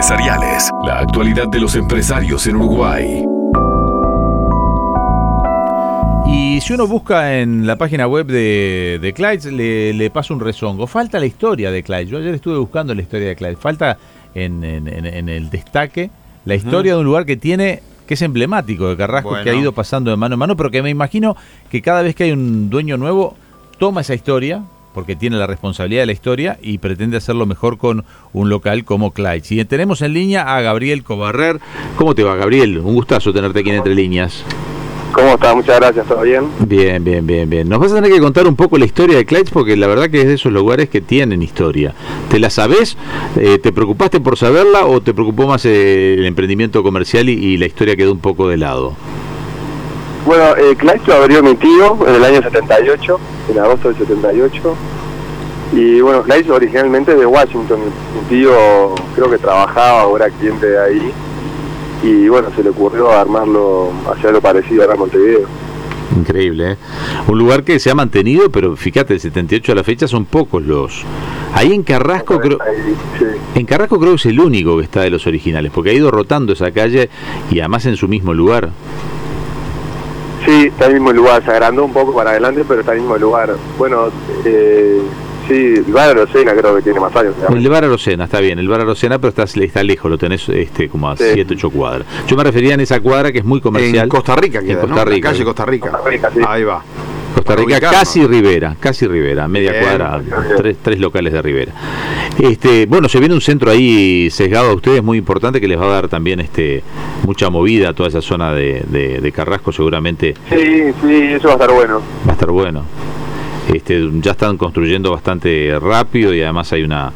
empresariales. La actualidad de los empresarios en Uruguay. Y si uno busca en la página web de, de Clyde, le, le pasa un rezongo. Falta la historia de Clyde. Yo ayer estuve buscando la historia de Clyde. Falta en, en- en- en el destaque la historia de un lugar que tiene que es emblemático de Carrasco, que ha ido pasando de mano en mano, pero que me imagino que cada vez que hay un dueño nuevo, toma esa historia, porque tiene la responsabilidad de la historia y pretende hacerlo mejor con un local como Clyde. Y tenemos en línea a Gabriel Cobarrer. ¿Cómo te va, Gabriel? Un gustazo tenerte aquí en Entre Líneas. ¿Cómo está? Muchas gracias, ¿todo bien? Bien, bien, bien, bien. Nos vas a tener que contar un poco la historia de Clyde porque la verdad que es de esos lugares que tienen historia. ¿Te la sabés? Eh, ¿Te preocupaste por saberla o te preocupó más eh, el emprendimiento comercial y, y la historia quedó un poco de lado? Bueno, eh, lo abrió mi tío en el año 78, en agosto del 78. Y bueno, Clyde originalmente es de Washington. Mi, tío creo que trabajaba era cliente de ahí. Y bueno, se le ocurrió armarlo, hacer algo parecido ahora en Montevideo. Increíble, ¿eh? Un lugar que se ha mantenido, pero fíjate, del 78 a la fecha son pocos los... Ahí en Carrasco creo... Sí. En Carrasco creo que es el único que está de los originales, porque ha ido rotando esa calle y además en su mismo lugar. Sí, está en el mismo lugar, se agrandó un poco para adelante, pero está en el mismo lugar. Bueno, eh, sí, el bar de Arocena creo que tiene más años. digamos. El bar Arocena, está bien, el bar Arocena, pero está, está lejos, lo tenés este, como a Sí. 7, 8 cuadras. Yo me refería en esa cuadra que es muy comercial. En Costa Rica En queda, Costa ¿no? Rica. La calle Costa Rica. Costa Rica, sí. Ahí va. Costa Rica, casi Rivera, casi Rivera, media Bien, cuadra, bien. tres, tres locales de Rivera. Este, bueno, se viene un centro ahí sesgado a ustedes muy importante que les va a dar también este mucha movida a toda esa zona de, de- de Carrasco, seguramente Sí, sí, eso va a estar bueno. va a estar bueno. Este, ya están construyendo bastante rápido y además hay una,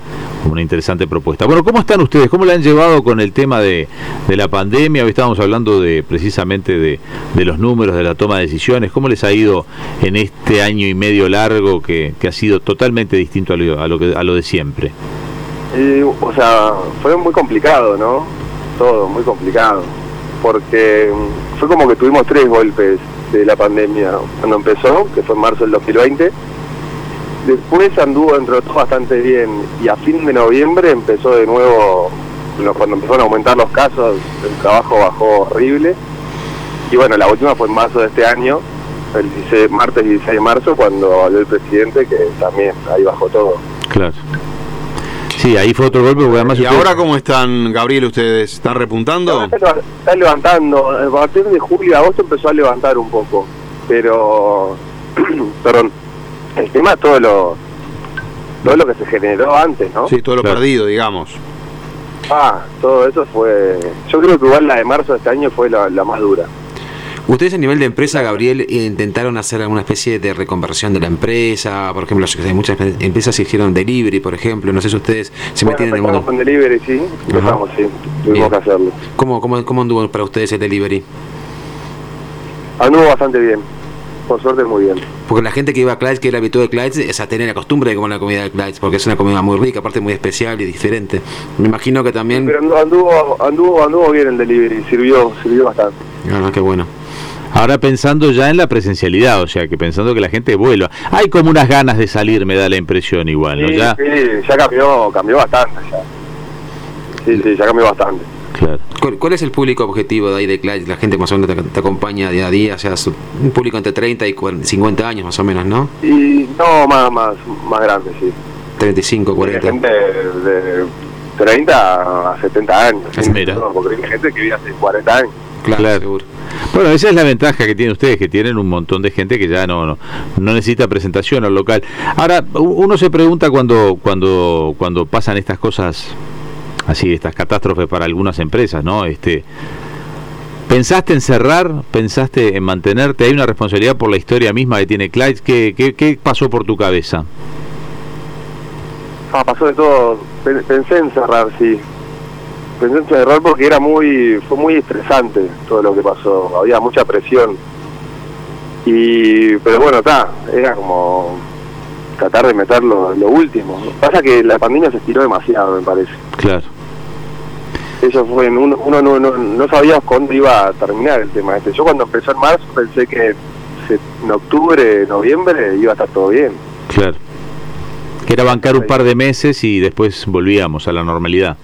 una interesante propuesta. Bueno, ¿cómo están ustedes? ¿Cómo le han llevado con el tema de, de la pandemia? Hoy estábamos hablando de precisamente de, de los números, de la toma de decisiones. ¿Cómo les ha ido en este año y medio largo que, que ha sido totalmente distinto a lo, a lo, que, a lo de siempre? Y, o sea, fue muy complicado, ¿no? Todo, muy complicado. Porque mm, fue como que tuvimos tres golpes de la pandemia. Cuando empezó, que fue en marzo del 2020. Después anduvo dentro de todo bastante bien. Y a fin de noviembre empezó de nuevo, cuando empezaron a aumentar los casos, el trabajo bajó horrible. Y bueno, la última fue en marzo de este año, el 16 martes 16 de marzo, cuando habló el presidente, que también ahí bajó todo. Claro. Sí, ahí fue otro golpe porque además... ¿Y ustedes- ahora cómo están, Gabriel, ustedes? ¿Están repuntando? Está, leva- está levantando, a partir de julio y agosto empezó a levantar un poco, pero, perdón, el tema todo lo, todo lo que se generó antes, ¿no? Sí, todo lo Claro. perdido, digamos. Ah, todo eso fue, yo creo que igual la de marzo de este año fue la, la más dura. Ustedes a nivel de empresa, Gabriel, intentaron hacer alguna especie de reconversión de la empresa, por ejemplo, muchas empresas hicieron delivery, por ejemplo, no sé si ustedes se Bueno, metían en el mundo. con delivery, sí, empezamos, sí, tuvimos Bien. que hacerlo. ¿Cómo, cómo, ¿Cómo anduvo para ustedes el delivery? Anduvo bastante bien, por suerte muy bien. Porque la gente que iba a Clyde, que era habitual de Clyde, es a tener la costumbre de comer la comida de Clyde, porque es una comida muy rica, aparte muy especial y diferente. Me imagino que también... Pero andu- anduvo, anduvo, anduvo bien el delivery, sirvió, sirvió bastante. Ah, no, qué bueno. Ahora pensando ya en la presencialidad, o sea, que pensando que la gente vuelva. Hay como unas ganas de salir, me da la impresión igual, ¿no? Sí, Ya, sí, ya cambió, cambió bastante ya. Sí, sí, ya cambió bastante. claro. ¿Cuál, cuál es el público objetivo de ahí de Clyde? La gente más o menos te, te acompaña día a día, o sea, es un público entre 30 y 40 50 años más o menos, ¿no? Y no, más, más, más grande, sí. 35, Hay 40. gente de 30 a 70 años. ¿sí? mira. No, porque hay gente que vive hace 40 años. Claro, Claro. seguro. Bueno, esa es la ventaja que tienen ustedes, que tienen un montón de gente que ya no, no, no necesita presentación al local. Ahora, uno se pregunta cuando, cuando, cuando pasan estas cosas así, estas catástrofes para algunas empresas, ¿no? Este, ¿Pensaste en cerrar? ¿Pensaste en mantenerte? ¿Hay una responsabilidad por la historia misma que tiene Clyde? ¿Qué, qué, qué pasó por tu cabeza? Ah, pasó de todo. Pen- Pensé en cerrar, sí. Pensé en cerrar porque era muy, fue muy estresante todo lo que pasó. Había mucha presión. Y, pero bueno, está, era como tratar de meter lo, lo último. Pasa que la pandemia se estiró demasiado, me parece. Claro. Eso fue, en uno, uno no, no, no sabía cuándo iba a terminar el tema este. Yo cuando empezó en marzo pensé que en octubre, noviembre iba a estar todo bien. Claro. Que era bancar un par de meses y después volvíamos a la normalidad.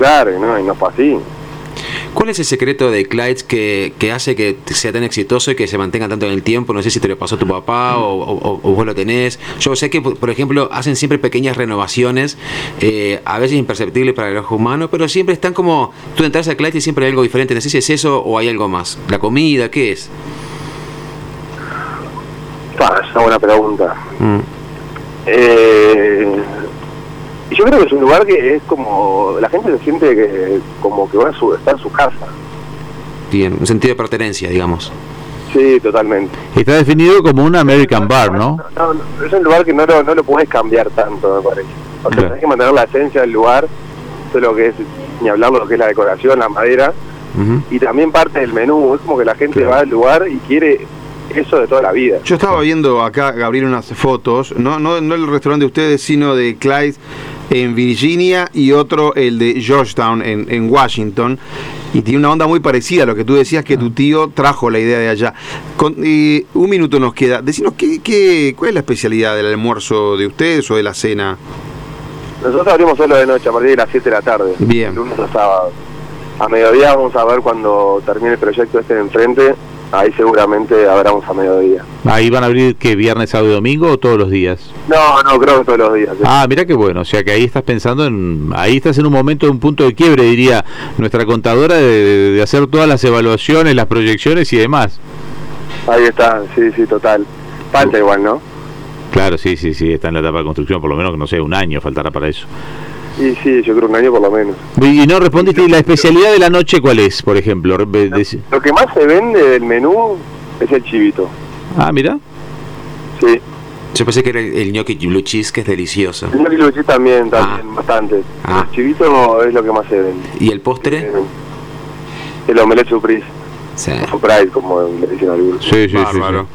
Claro, no, y no fue así. ¿Cuál es el secreto de Clyde que, que hace que sea tan exitoso y que se mantenga tanto en el tiempo? No sé si te lo pasó tu papá o, o- o vos lo tenés. Yo sé que, por ejemplo, hacen siempre pequeñas renovaciones, eh, a veces imperceptibles para el ojo humano, pero siempre están como, tú entras a Clyde y siempre hay algo diferente. No sé si es eso o hay algo más. ¿La comida? ¿Qué es? Pa, es una buena pregunta. Mm. Eh, yo creo que es un lugar que es como, la gente se siente que como que va a su, está en su casa. Bien, un sentido de pertenencia, digamos. Sí, totalmente. Está definido como un American Bar, ¿no? No, no, es un lugar que no lo, no lo puedes cambiar tanto, me parece. O sea, Claro. tenés que mantener la esencia del lugar, todo lo que es, ni hablar de lo que es la decoración, la madera, y también parte del menú. Es como que la gente Claro. va al lugar y quiere eso de toda la vida. Yo estaba viendo acá, Gabriel, unas fotos, no, no, no el restaurante de ustedes, sino de Clyde en Virginia y otro, el de Georgetown en, en Washington. Y tiene una onda muy parecida a lo que tú decías que tu tío trajo la idea de allá. Con, eh, un minuto nos queda. Decinos, ¿qué, qué, ¿cuál es la especialidad del almuerzo de ustedes o de la cena? Nosotros abrimos solo de noche, a partir de las 7 de la tarde. Bien. Lunes a sábado. A mediodía vamos a ver cuando termine el proyecto este de enfrente. Ahí seguramente abramos a mediodía. Ahí van a abrir que viernes, sábado y domingo o todos los días. No, no, creo que todos los días. ¿sí? Ah, mira qué bueno, o sea que ahí estás pensando en, ahí estás en un momento, un punto de quiebre, diría nuestra contadora, de, de hacer todas las evaluaciones, las proyecciones y demás. Ahí está, sí, sí, total. Falta igual, ¿no? Claro, sí, sí, sí, está en la etapa de construcción, por lo menos, no sé, un año faltará para eso. Y sí, yo creo un año por lo menos. Y no respondiste, ¿y la especialidad de la noche cuál es, por ejemplo? Lo que más se vende del menú es el chivito. Ah, mira. Sí. Yo pensé que era el, el gnocchi blue cheese, que es delicioso. El gnocchi blue cheese también, también, bastante. Ah. El chivito es lo que más se vende. ¿Y el postre? Eh, El omelette surprise. Sí. Surprise, como le dicen algunos. Sí, sí, sí, Bárbaro. sí.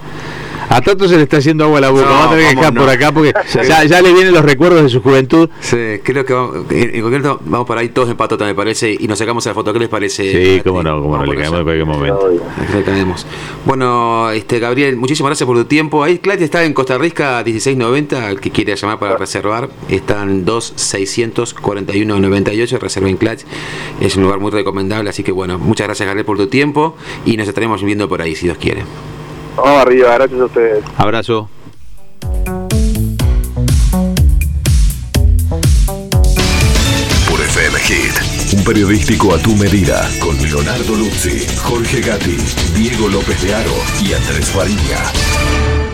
A Tato se le está haciendo agua a la boca. No, Vamos a tener que ¿cómo dejar no? por acá porque ya, ya le vienen los recuerdos de su juventud. Sí, creo que vamos, en en concreto vamos para ahí todos en patota, me parece, y nos sacamos la foto. ¿Qué les parece? Sí, cómo no, cómo no, le caemos en cualquier momento. Le caemos. Bueno, este Gabriel, muchísimas gracias por tu tiempo. Ahí Clyde está en Costa Rica 1690, el que quiere llamar para reservar, están 2 641 98, reserva en Clyde. Es un lugar muy recomendable, así que bueno, muchas gracias Gabriel por tu tiempo y nos estaremos viendo por ahí si Dios quiere. Vamos arriba, gracias a ustedes. Abrazo. Por FM Hit. Un periodístico a tu medida. Con Leonardo Luzzi, Jorge Gatti, Diego López de Aro y Andrés Fariña.